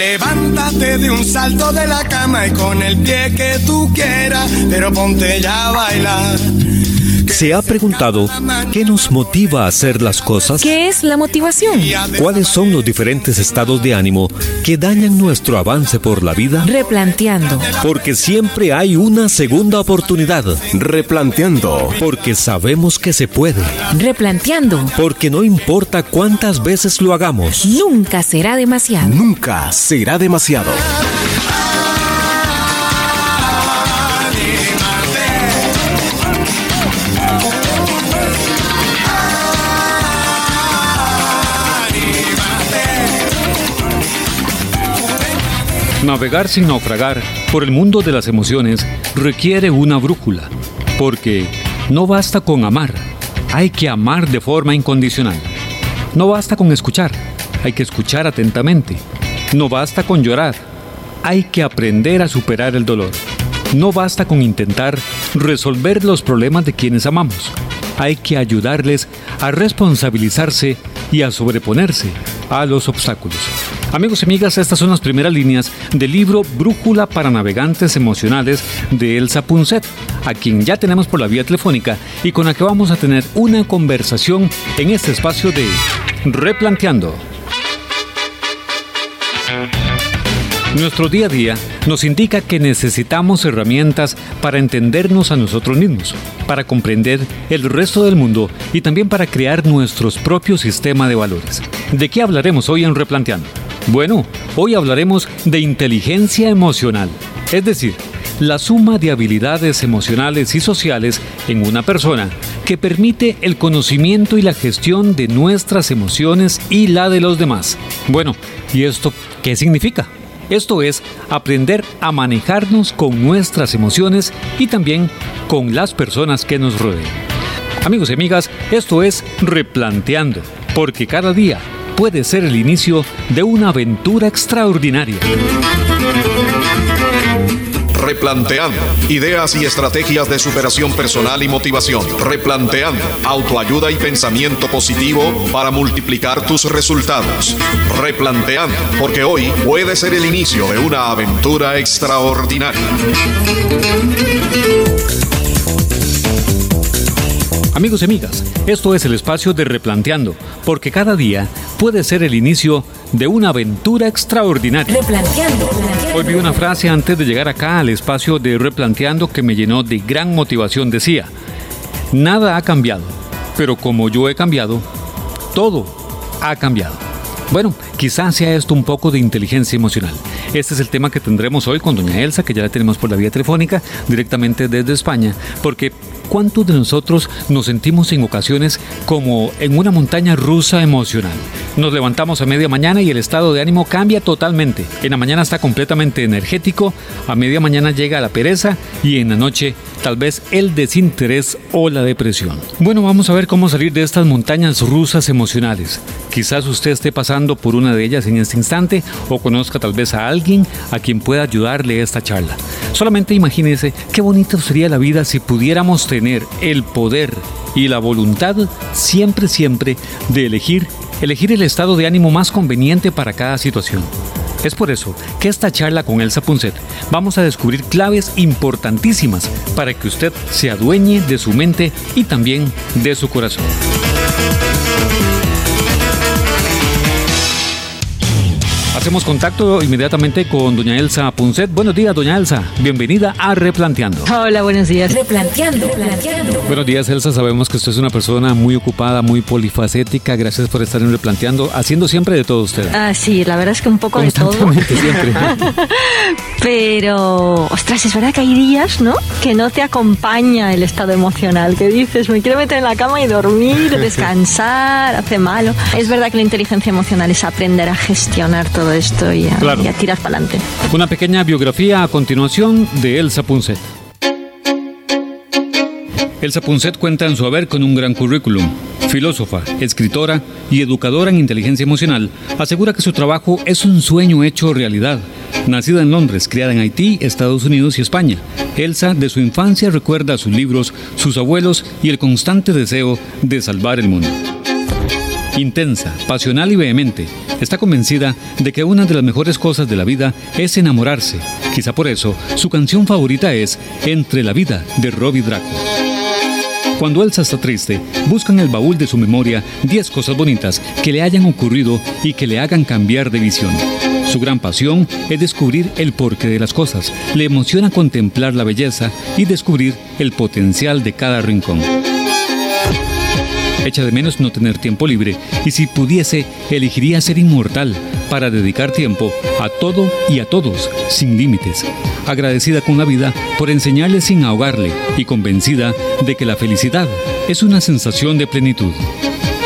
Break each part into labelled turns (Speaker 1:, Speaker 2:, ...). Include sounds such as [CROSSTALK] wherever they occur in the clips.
Speaker 1: Levántate de un salto de la cama y con el pie que tú quieras, pero ponte ya a bailar.
Speaker 2: ¿Se ha preguntado qué nos motiva a hacer las cosas?
Speaker 3: ¿Qué es la motivación?
Speaker 2: ¿Cuáles son los diferentes estados de ánimo que dañan nuestro avance por la vida?
Speaker 3: Replanteando.
Speaker 2: Porque siempre hay una segunda oportunidad.
Speaker 4: Replanteando.
Speaker 2: Porque sabemos que se puede.
Speaker 3: Replanteando.
Speaker 2: Porque no importa cuántas veces lo hagamos.
Speaker 3: Nunca será demasiado.
Speaker 4: Nunca será demasiado.
Speaker 5: Navegar sin naufragar por el mundo de las emociones requiere una brújula, porque no basta con amar, hay que amar de forma incondicional. No basta con escuchar, hay que escuchar atentamente. No basta con llorar, hay que aprender a superar el dolor. No basta con intentar resolver los problemas de quienes amamos, hay que ayudarles a responsabilizarse y a sobreponerse a los obstáculos. Amigos y amigas, estas son las primeras líneas del libro Brújula para Navegantes Emocionales de Elsa Punset, a quien ya tenemos por la vía telefónica y con la que vamos a tener una conversación en este espacio de Replanteando. Nuestro día a día nos indica que necesitamos herramientas para entendernos a nosotros mismos, para comprender el resto del mundo y también para crear nuestros propios sistemas de valores. ¿De qué hablaremos hoy en Replanteando? Bueno, hoy hablaremos de inteligencia emocional, es decir, la suma de habilidades emocionales y sociales en una persona que permite el conocimiento y la gestión de nuestras emociones y la de los demás. Bueno, ¿y esto qué significa? Esto es aprender a manejarnos con nuestras emociones y también con las personas que nos rodean. Amigos y amigas, esto es Replanteando, porque cada día puede ser el inicio de una aventura extraordinaria.
Speaker 6: Replanteando. Ideas y estrategias de superación personal y motivación. Replanteando. Autoayuda y pensamiento positivo para multiplicar tus resultados. Replanteando. Porque hoy puede ser el inicio de una aventura extraordinaria.
Speaker 5: Amigos y amigas, esto es el espacio de Replanteando, porque cada día puede ser el inicio de una aventura extraordinaria.
Speaker 3: Replanteando.
Speaker 5: Hoy vi una frase antes de llegar acá al espacio de Replanteando que me llenó de gran motivación. Decía, nada ha cambiado, pero como yo he cambiado, todo ha cambiado. Bueno, quizás sea esto un poco de inteligencia emocional. Este es el tema que tendremos hoy con doña Elsa, que ya la tenemos por la vía telefónica, directamente desde España, porque ¿cuántos de nosotros nos sentimos en ocasiones como en una montaña rusa emocional? Nos levantamos a media mañana y el estado de ánimo cambia totalmente. En la mañana está completamente energético, a media mañana llega la pereza y en la noche tal vez el desinterés o la depresión. Bueno, vamos a ver cómo salir de estas montañas rusas emocionales. Quizás usted esté pasando por una de ellas en este instante o conozca tal vez a alguien a quien pueda ayudarle esta charla. Solamente imagínese qué bonita sería la vida si pudiéramos tener el poder y la voluntad siempre, siempre de elegir, elegir el estado de ánimo más conveniente para cada situación. Es por eso que esta charla con Elsa Punset vamos a descubrir claves importantísimas para que usted se adueñe de su mente y también de su corazón. Hacemos contacto inmediatamente con doña Elsa Punset. Buenos días, doña Elsa. Bienvenida a Replanteando.
Speaker 7: Hola, buenos días.
Speaker 3: Replanteando. Replanteando.
Speaker 5: Buenos días, Elsa. Sabemos que usted es una persona muy ocupada, muy polifacética. Gracias por estar en Replanteando, haciendo siempre de todo usted.
Speaker 7: Ah, sí, la verdad es que un poco de todo.
Speaker 5: Siempre. [LAUGHS]
Speaker 7: Pero, ostras, es verdad que hay días, ¿no? Que no te acompaña el estado emocional. Que dices, me quiero meter en la cama y dormir, [LAUGHS] descansar, hace malo. Es verdad que la inteligencia emocional es aprender a gestionar todo esto y a,
Speaker 5: Claro.
Speaker 7: y a tirar para adelante.
Speaker 5: Una pequeña biografía a continuación de Elsa Punset. Elsa Punset cuenta en su haber con un gran currículum. Filósofa, escritora y educadora en inteligencia emocional, asegura que su trabajo es un sueño hecho realidad. Nacida en Londres, criada en Haití, Estados Unidos y España, Elsa de su infancia recuerda sus libros, sus abuelos y el constante deseo de salvar el mundo. Intensa, pasional y vehemente. Está convencida de que una de las mejores cosas de la vida es enamorarse. Quizá por eso su canción favorita es Entre la vida de Robbie Draco. Cuando Elsa está triste, busca en el baúl de su memoria 10 cosas bonitas que le hayan ocurrido y que le hagan cambiar de visión. Su gran pasión es descubrir el porqué de las cosas. Le emociona contemplar la belleza y descubrir el potencial de cada rincón. Echa de menos no tener tiempo libre y si pudiese, elegiría ser inmortal para dedicar tiempo a todo y a todos, sin límites. Agradecida con la vida por enseñarle sin ahogarle y convencida de que la felicidad es una sensación de plenitud.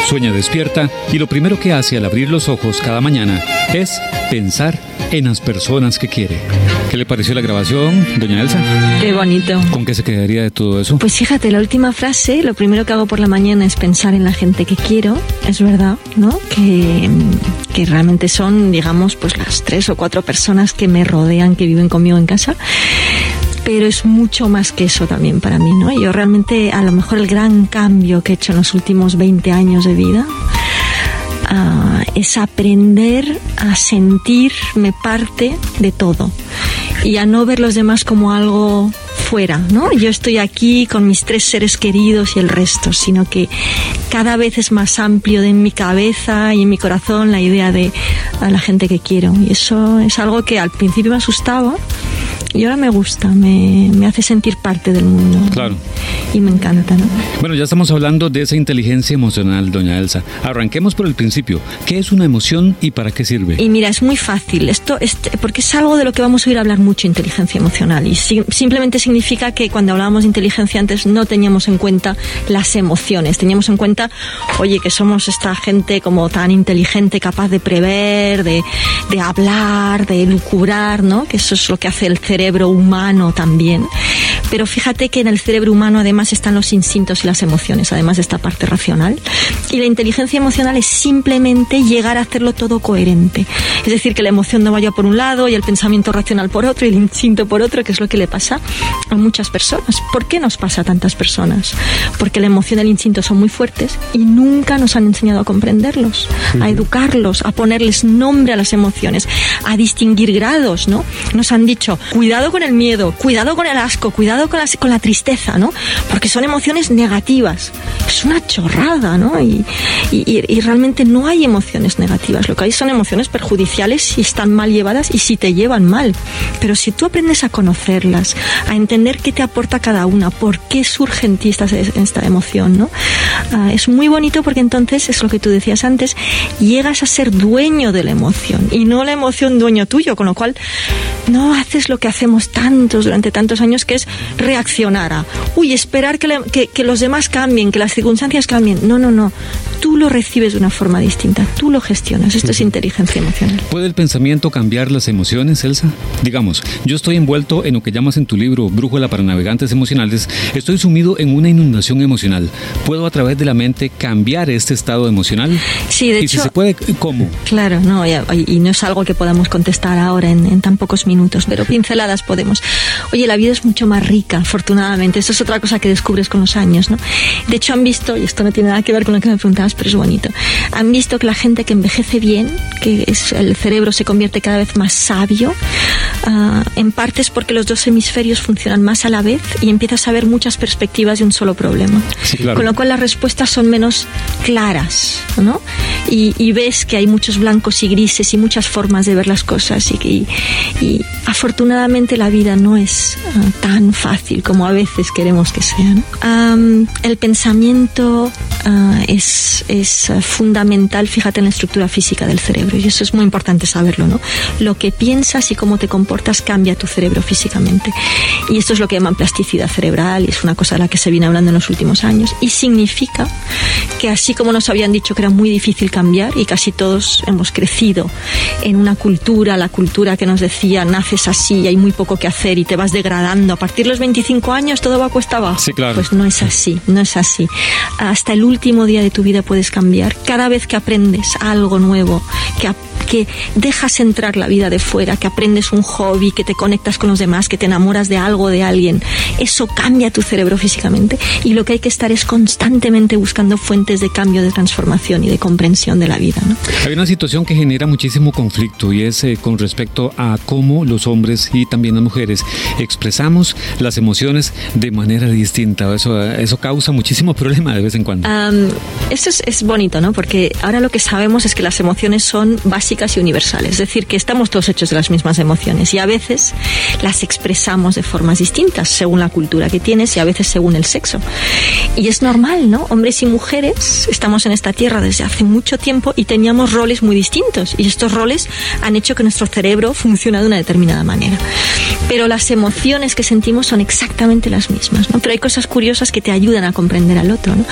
Speaker 5: Sueña despierta y lo primero que hace al abrir los ojos cada mañana es pensar en las personas que quiere. ¿Qué le pareció la grabación, doña Elsa?
Speaker 7: Qué bonito.
Speaker 5: ¿Con qué se quedaría de todo eso?
Speaker 7: Pues fíjate, la última frase, lo primero que hago por la mañana es pensar en la gente que quiero, es verdad, ¿no? Que, que realmente son, digamos, pues las tres o cuatro personas que me rodean, que viven conmigo en casa pero es mucho más que eso también para mí, ¿no? Yo realmente, a lo mejor el gran cambio que he hecho en los últimos 20 años de vida ah, es aprender a sentirme parte de todo y a no ver los demás como algo fuera, ¿no? Yo estoy aquí con mis tres seres queridos y el resto, sino que cada vez es más amplio de mi cabeza y en mi corazón la idea de a la gente que quiero. Y eso es algo que al principio me asustaba y ahora me gusta, me, me hace sentir parte del mundo.
Speaker 5: Claro.
Speaker 7: Y me encanta, ¿no?
Speaker 5: Bueno, ya estamos hablando de esa inteligencia emocional, doña Elsa. Arranquemos por el principio. ¿Qué es una emoción y para qué sirve?
Speaker 7: Y mira, es muy fácil, esto es, porque es algo de lo que vamos a oír hablar mucho, inteligencia emocional. Y si- simplemente significa que cuando hablábamos de inteligencia antes no teníamos en cuenta las emociones, teníamos en cuenta, oye, que somos esta gente como tan inteligente, capaz de prever, de, de hablar, de lucubrar, ¿no? Que eso es lo que hace el cerebro humano también. Pero fíjate que en el cerebro humano además están los instintos y las emociones, además de esta parte racional. Y la inteligencia emocional es simplemente llegar a hacerlo todo coherente. Es decir, que la emoción no vaya por un lado y el pensamiento racional por otro y el instinto por otro, que es lo que le pasa a muchas personas. ¿Por qué nos pasa a tantas personas? Porque la emoción y el instinto son muy fuertes y nunca nos han enseñado a comprenderlos, a educarlos, a ponerles nombre a las emociones, a distinguir grados, ¿no? Nos han dicho, cuidado con el miedo, cuidado con el asco, cuidado con la, con la tristeza, ¿no? Porque son emociones negativas. Es una chorrada, ¿no? Y, y- y- realmente no hay emociones negativas. Lo que hay son emociones perjudiciales si están mal llevadas y si te llevan mal. Pero si tú aprendes a conocerlas, a entender qué te aporta cada una, por qué surge en ti esta, esta emoción, ¿no? Ah, es muy bonito porque entonces, es lo que tú decías antes, llegas a ser dueño de la emoción y no la emoción dueño tuyo, con lo cual no haces lo que hacemos tantos durante tantos años, que es reaccionar a, uy, esperar que, le- que- que los demás cambien, que las circunstancias cambien. No, no, no. Tú lo recibes de una forma distinta, tú lo gestionas. Esto es inteligencia emocional.
Speaker 5: ¿Puede el pensamiento cambiar las emociones, Elsa? Digamos, yo estoy envuelto en lo que llamas en tu libro Brújula para Navegantes Emocionales. Estoy sumido en una inundación emocional. ¿Puedo a través de la mente cambiar este estado emocional?
Speaker 7: Sí, de
Speaker 5: y si
Speaker 7: hecho-
Speaker 5: se puede, ¿cómo?
Speaker 7: Claro, no, y, y no es algo que podamos contestar ahora en, en tan pocos minutos, pero pinceladas podemos. Oye, la vida es mucho más rica, afortunadamente. Esto es otra cosa que descubres con los años, ¿no? De hecho, han visto, y esto no tiene nada que ver con lo que me preguntabas, pero es bonito, han visto que la gente que envejece bien, que es, el cerebro se convierte cada vez más sabio, ah, en parte es porque los dos hemisferios funcionan más a la vez y empiezas a ver muchas perspectivas de un solo problema.
Speaker 5: Sí, claro.
Speaker 7: Con lo cual las respuestas son menos claras, ¿no? Y, y ves que hay muchos blancos y grises y muchas formas de ver las cosas y, y- y afortunadamente la vida no es ah, tan fácil como a veces queremos que sea. el pensamiento ah, es, es fundamental, fíjate en la estructura física del cerebro y eso es muy importante saberlo, ¿no? Lo que piensas y cómo te comportas cambia tu cerebro físicamente y esto es lo que llaman plasticidad cerebral y es una cosa de la que se viene hablando en los últimos años y significa que así como nos habían dicho que era muy difícil cambiar y casi todos hemos crecido en una cultura, la cultura que nos decía naces así, hay muy poco que hacer y te vas degradando, a partir de los 25 años todo va a cuesta abajo.
Speaker 5: Sí, claro.
Speaker 7: Pues no es así, no es así. Hasta el último día de tu vida puedes cambiar. Cada vez que aprendes algo nuevo, que, que dejas entrar la vida de fuera, que aprendes un hobby, hobby, que te conectas con los demás, que te enamoras de algo, de alguien, eso cambia tu cerebro físicamente y lo que hay que estar es constantemente buscando fuentes de cambio, de transformación y de comprensión de la vida. ¿no?
Speaker 5: Hay una situación que genera muchísimo conflicto y es eh, con respecto a cómo los hombres y también las mujeres expresamos las emociones de manera distinta. Eso, eso causa muchísimo [LAUGHS] problema de vez en cuando.
Speaker 7: Um, eso es, es, bonito, ¿no? Porque ahora lo que sabemos es que las emociones son básicas y universales. Es decir, que estamos todos hechos de las mismas emociones y a veces las expresamos de formas distintas según la cultura que tienes y a veces según el sexo. Y es normal, ¿no? Hombres y mujeres estamos en esta tierra desde hace mucho tiempo y teníamos roles muy distintos y estos roles han hecho que nuestro cerebro funcione de una determinada manera. Pero las emociones que sentimos son exactamente las mismas, ¿no? Pero hay cosas curiosas que te ayudan a comprender al otro, ¿no?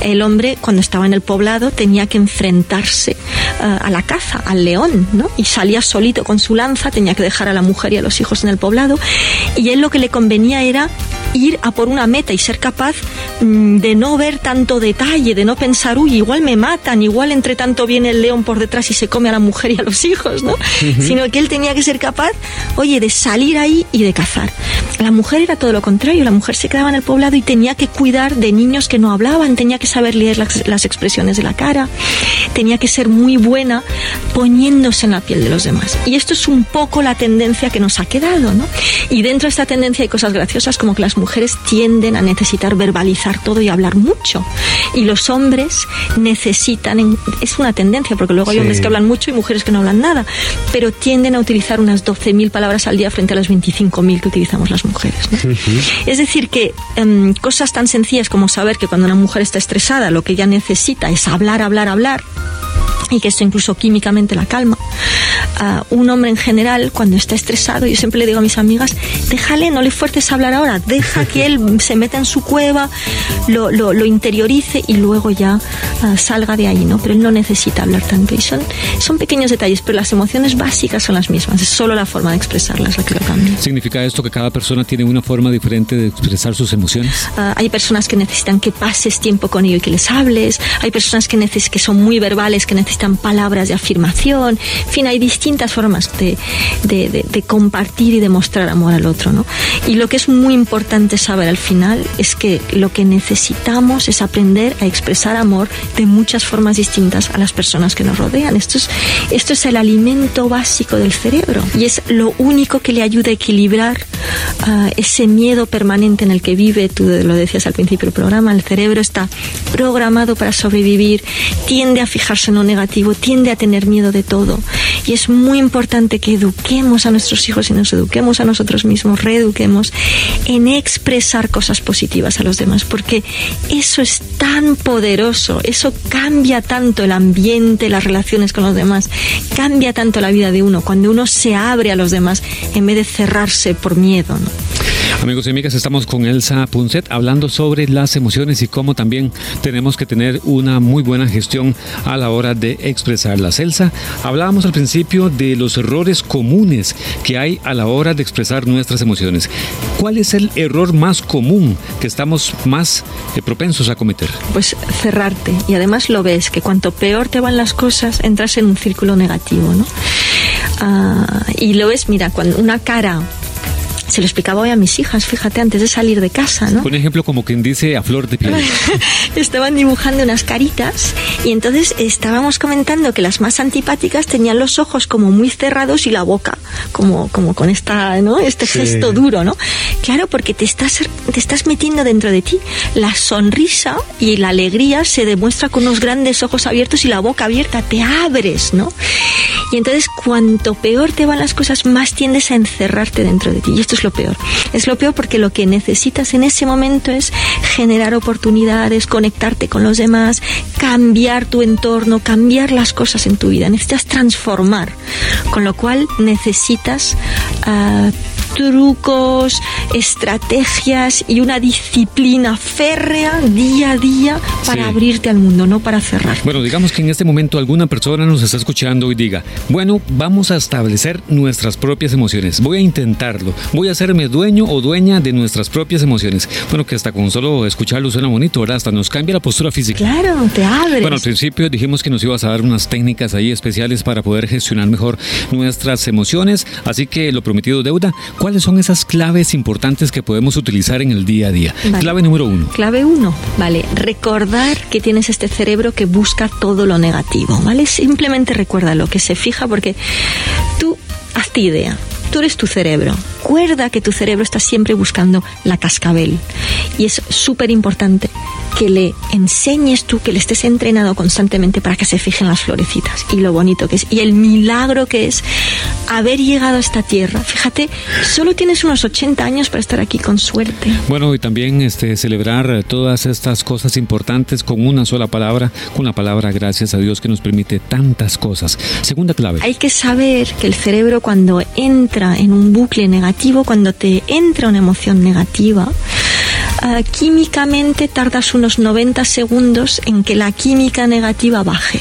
Speaker 7: El hombre cuando estaba en el poblado tenía que enfrentarse uh, a la caza, al león, ¿no? Y salía solito con su lanza, tenía que dejar a la mujer y a los hijos en el poblado y él lo que le convenía era ir a por una meta y ser capaz mmm, de no ver tanto detalle, de no pensar, uy, igual me matan, igual entre tanto viene el león por detrás y se come a la mujer y a los hijos, ¿no? Uh -huh. Sino que él tenía que ser capaz, oye, de salir ahí y de cazar. La mujer era todo lo contrario, la mujer se quedaba en el poblado y tenía que cuidar de niños que no hablaban, tenía que saber leer las, las expresiones de la cara, tenía que ser muy buena poniéndose en la piel de los demás. Y esto es un poco la tendencia que nos ha quedado, ¿no? Y dentro de esta tendencia hay cosas graciosas como que las mujeres tienden a necesitar verbalizar todo y hablar mucho. Y los hombres necesitan, es una tendencia, porque luego hay sí. hombres que hablan mucho y mujeres que no hablan nada, pero tienden a utilizar unas 12.000 palabras al día frente a las 25.000 que utilizamos las mujeres. ¿no? Uh -huh. Es decir, que um, cosas tan sencillas como saber que cuando una mujer está estresada lo que ella necesita es hablar, hablar, hablar, y que esto incluso químicamente la calma. Uh, un hombre en general, cuando está estresado, yo siempre le digo a mis amigas, déjale, no le fuerces a hablar ahora, deja que él se meta en su cueva, lo, lo, lo interiorice y luego ya uh, salga de ahí, ¿no? Pero él no necesita hablar tanto. Y son, son pequeños detalles, pero las emociones básicas son las mismas, es solo la forma de expresarlas la que lo cambia.
Speaker 5: ¿Significa esto que cada persona tiene una forma diferente de expresar sus emociones?
Speaker 7: Uh, hay personas que necesitan que pases tiempo con ellos y que les hables, hay personas que, neces que son muy verbales, que necesitan palabras de afirmación, en fin, hay distintas formas de, de, de, de, compartir y de mostrar amor al otro, ¿no? Y lo que es muy importante saber al final es que lo que necesitamos es aprender a expresar amor de muchas formas distintas a las personas que nos rodean. Esto es, esto es el alimento básico del cerebro y es lo único que le ayuda a equilibrar uh, ese miedo permanente en el que vive, tú lo decías al principio del programa, el cerebro está programado para sobrevivir, tiende a fijarse en lo negativo, tiende a tener miedo de todo y es muy importante que eduquemos a nuestros hijos y nos eduquemos a nosotros mismos, reeduquemos en expresar cosas positivas a los demás, porque eso es tan poderoso, eso cambia tanto el ambiente, las relaciones con los demás, cambia tanto la vida de uno cuando uno se abre a los demás en vez de cerrarse por miedo. ¿no?
Speaker 5: Amigos y amigas, estamos con Elsa Punset hablando sobre las emociones y cómo también tenemos que tener una muy buena gestión a la hora de expresarlas. Elsa, hablábamos al principio de los errores comunes que hay a la hora de expresar nuestras emociones. ¿Cuál es el error más común que estamos más eh, propensos a cometer?
Speaker 7: Pues cerrarte. Y además lo ves, que cuanto peor te van las cosas, entras en un círculo negativo, ¿no? Uh, y lo ves, mira, cuando una cara se lo explicaba hoy a mis hijas, fíjate, antes de salir de casa, ¿no?
Speaker 5: Un ejemplo como quien dice a flor de piel. [LAUGHS]
Speaker 7: Estaban dibujando unas caritas y entonces estábamos comentando que las más antipáticas tenían los ojos como muy cerrados y la boca como, como con esta, ¿no? este sí. gesto duro, ¿no? Claro, porque te estás, te estás metiendo dentro de ti. La sonrisa y la alegría se demuestra con unos grandes ojos abiertos y la boca abierta, te abres, ¿no? Y entonces cuanto peor te van las cosas, más tiendes a encerrarte dentro de ti. Y esto es lo peor. Es lo peor porque lo que necesitas en ese momento es generar oportunidades, conectarte con los demás, cambiar tu entorno, cambiar las cosas en tu vida. Necesitas transformar. Con lo cual necesitas uh, trucos, estrategias y una disciplina férrea día a día para
Speaker 5: Sí.
Speaker 7: abrirte al mundo, no para cerrar.
Speaker 5: Bueno, digamos que en este momento alguna persona nos está escuchando y diga, bueno, vamos a establecer nuestras propias emociones, voy a intentarlo, voy a hacerme dueño o dueña de nuestras propias emociones. Bueno, que hasta con solo escucharlo suena bonito, ¿verdad? Hasta nos cambia la postura física.
Speaker 7: Claro, te abres.
Speaker 5: Bueno, al principio dijimos que nos ibas a dar unas técnicas ahí especiales para poder gestionar mejor nuestras emociones, así que lo prometido es deuda. ¿Cuáles son esas claves importantes que podemos utilizar en el día a día?
Speaker 7: Vale.
Speaker 5: Clave número uno.
Speaker 7: Clave uno, ¿vale? Recordar que tienes este cerebro que busca todo lo negativo, ¿vale? Simplemente recuerda lo que se fija porque tú, hazte idea, tú eres tu cerebro. Recuerda que tu cerebro está siempre buscando la cascabel y es súper importante que le enseñes tú, que le estés entrenado constantemente para que se fijen las florecitas y lo bonito que es y el milagro que es haber llegado a esta tierra. Fíjate, solo tienes unos 80 años para estar aquí con suerte.
Speaker 5: Bueno, y también este, celebrar todas estas cosas importantes con una sola palabra, con la palabra gracias a Dios que nos permite tantas cosas. Segunda clave.
Speaker 7: Hay que saber que el cerebro cuando entra en un bucle negativo, cuando te entra una emoción negativa, ah, químicamente tardas unos 90 segundos en que la química negativa baje.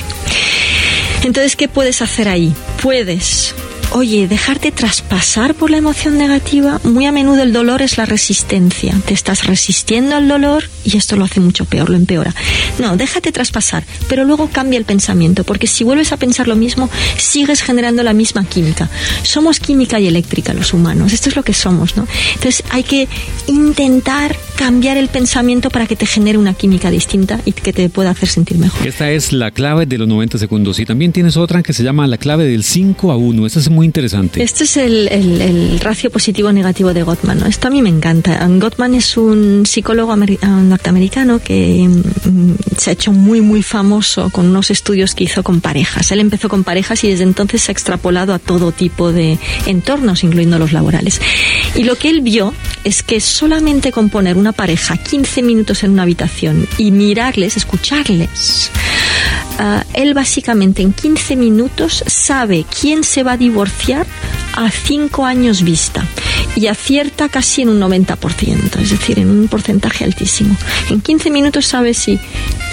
Speaker 7: Entonces, ¿qué puedes hacer ahí? Puedes, oye, dejarte traspasar por la emoción negativa. Muy a menudo el dolor es la resistencia. Te estás resistiendo al dolor y esto lo hace mucho peor, lo empeora. No, déjate traspasar, pero luego cambia el pensamiento, porque si vuelves a pensar lo mismo, sigues generando la misma química. Somos química y eléctrica los humanos, esto es lo que somos, ¿no? Entonces hay que intentar cambiar el pensamiento para que te genere una química distinta y que te pueda hacer sentir mejor.
Speaker 5: Esta es la clave de los 90 segundos. Y también tienes otra que se llama la clave del 5 a 1. Esta es muy interesante.
Speaker 7: Este es el, el- ratio positivo-negativo de Gottman. Esto a mí me encanta. Gottman es un psicólogo ah, norteamericano que mm, se ha hecho muy, muy famoso con unos estudios que hizo con parejas. Él empezó con parejas y desde entonces se ha extrapolado a todo tipo de entornos, incluyendo los laborales. Y lo que él vio es que solamente con poner una pareja 15 minutos en una habitación y mirarles, escucharles, Ah, él básicamente en 15 minutos sabe quién se va a divorciar a 5 años vista y acierta casi en un 90%, es decir, en un porcentaje altísimo. En 15 minutos sabe si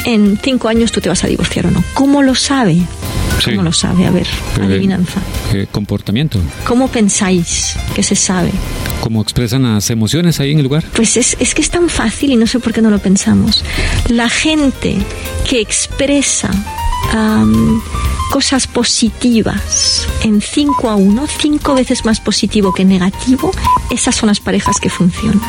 Speaker 7: en 5 años tú te vas a divorciar o no. ¿Cómo lo sabe?
Speaker 5: Sí.
Speaker 7: ¿Cómo lo sabe? A ver,
Speaker 5: Eh,
Speaker 7: adivinanza.
Speaker 5: eh, comportamiento.
Speaker 7: ¿Cómo pensáis que se sabe?
Speaker 5: ¿Cómo expresan las emociones ahí en el lugar?
Speaker 7: Pues es, es que es tan fácil y no sé por qué no lo pensamos. La gente que expresa cosas positivas en 5 a 1, 5 veces más positivo que negativo, esas son las parejas que funcionan.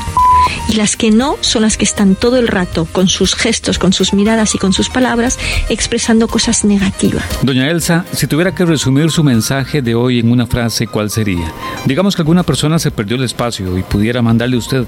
Speaker 7: Y las que no son las que están todo el rato con sus gestos, con sus miradas y con sus palabras expresando cosas negativas.
Speaker 5: Doña Elsa, si tuviera que resumir su mensaje de hoy en una frase, ¿cuál sería? Digamos que alguna persona se perdió el espacio y pudiera mandarle a usted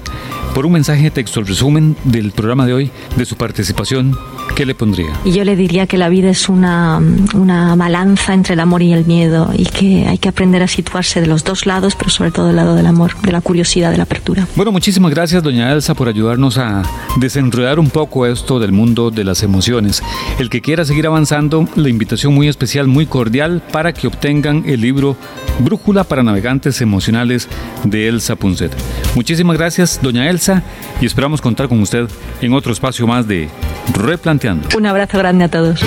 Speaker 5: por un mensaje de texto el resumen del programa de hoy, de su participación, ¿qué le pondría?
Speaker 7: Y yo le diría que la vida es una, una balanza entre el amor y el miedo y que hay que aprender a situarse de los dos lados, pero sobre todo del lado del amor, de la curiosidad, de la apertura.
Speaker 5: Bueno, muchísimas gracias, doña Elsa, por ayudarnos a desenredar un poco esto del mundo de las emociones. El que quiera seguir avanzando, la invitación muy especial, muy cordial, para que obtengan el libro Brújula para Navegantes Emocionales de Elsa Punset. Muchísimas gracias, doña Elsa, y esperamos contar con usted en otro espacio más de Replanteando.
Speaker 7: Un abrazo grande a todos.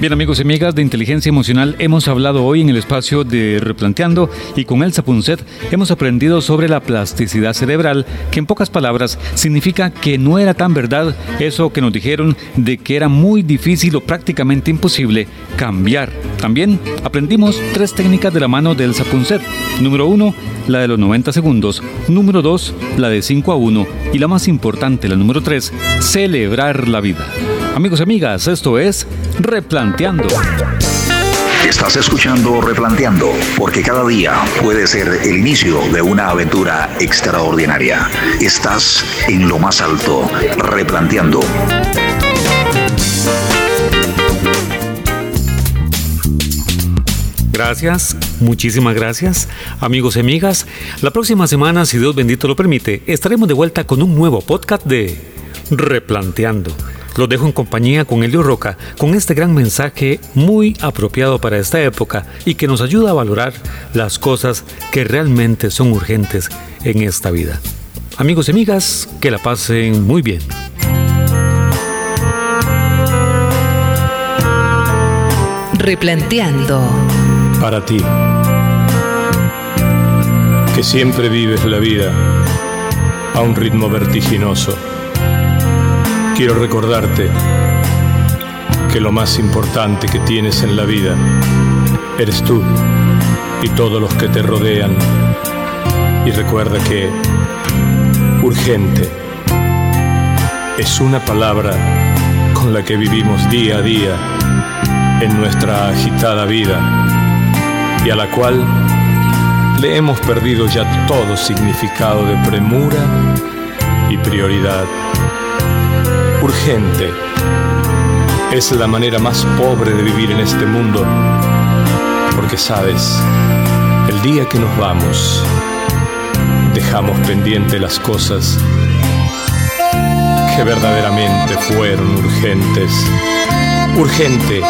Speaker 5: Bien amigos y amigas de Inteligencia Emocional, hemos hablado hoy en el espacio de Replanteando y con Elsa Punset hemos aprendido sobre la plasticidad cerebral, que en pocas palabras significa que no era tan verdad eso que nos dijeron de que era muy difícil o prácticamente imposible cambiar. También aprendimos tres técnicas de la mano de Elsa. Número uno, la de los 90 segundos. Número dos, la de 5 a 1. Y la más importante, la número tres, celebrar la vida. Amigos y amigas, esto es Replanteando.
Speaker 8: Estás escuchando Replanteando, porque cada día puede ser el inicio de una aventura extraordinaria. Estás en lo más alto, Replanteando.
Speaker 5: Gracias, muchísimas gracias, amigos y amigas. La próxima semana, si Dios bendito lo permite, estaremos de vuelta con un nuevo podcast de Replanteando.
Speaker 2: Los dejo en compañía con Elio Roca, con este gran mensaje muy apropiado para esta época y que nos ayuda a valorar las cosas que realmente son urgentes en esta vida. Amigos y amigas, que la pasen muy bien.
Speaker 3: Replanteando.
Speaker 9: Para ti, que siempre vives la vida a un ritmo vertiginoso, quiero recordarte que lo más importante que tienes en la vida eres tú y todos los que te rodean. Y recuerda que urgente es una palabra con la que vivimos día a día en nuestra agitada vida y a la cual le hemos perdido ya todo significado de premura y prioridad. Urgente es la manera más pobre de vivir en este mundo, porque sabes, el día que nos vamos, dejamos pendiente las cosas que verdaderamente fueron urgentes. Urgente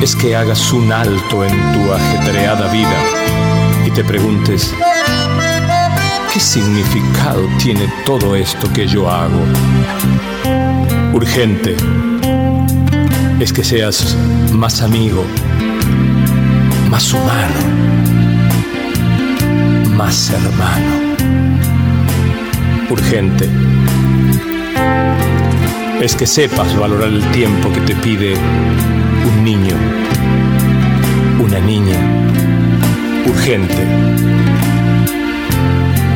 Speaker 9: es que hagas un alto en tu ajetreada vida y te preguntes, ¿qué significado tiene todo esto que yo hago? Urgente es que seas más amigo, más humano, más hermano. Urgente es que sepas valorar el tiempo que te pide un niño, una niña. Urgente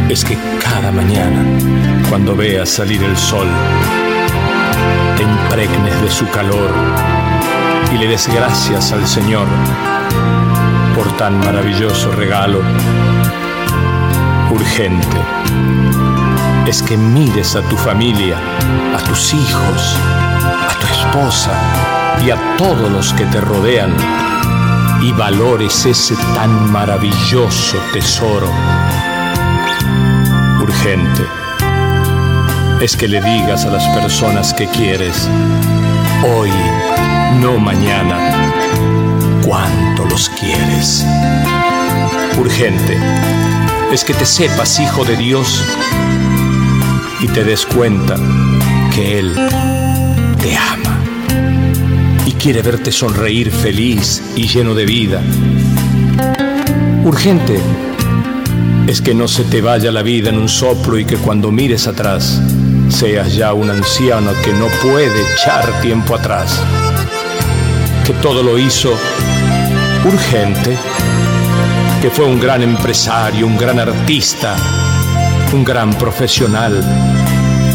Speaker 9: es que cada mañana, cuando veas salir el sol, te impregnes de su calor y le des gracias al Señor por tan maravilloso regalo. Urgente es que mires a tu familia, a tus hijos, a tu esposa y a todos los que te rodean y valores ese tan maravilloso tesoro. Urgente es que le digas a las personas que quieres, hoy, no mañana, cuánto los quieres. Urgente es que te sepas hijo de Dios y te des cuenta que Él te ama y quiere verte sonreír feliz y lleno de vida. Urgente es que no se te vaya la vida en un soplo y que cuando mires atrás seas ya un anciano que no puede echar tiempo atrás, que todo lo hizo urgente, que fue un gran empresario, un gran artista, un gran profesional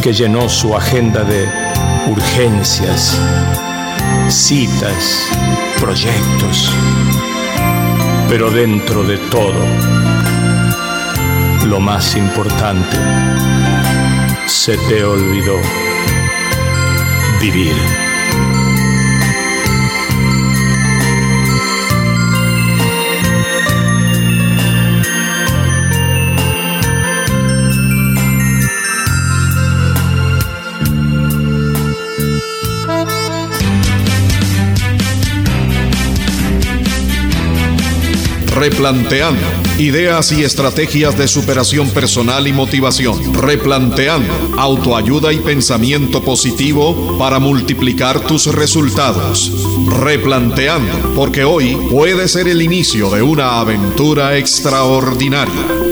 Speaker 9: que llenó su agenda de urgencias, citas, proyectos, pero dentro de todo, lo más importante, se te olvidó vivir.
Speaker 6: Replanteando. Ideas y estrategias de superación personal y motivación. Replanteando. Autoayuda y pensamiento positivo para multiplicar tus resultados. Replanteando. Porque hoy puede ser el inicio de una aventura extraordinaria.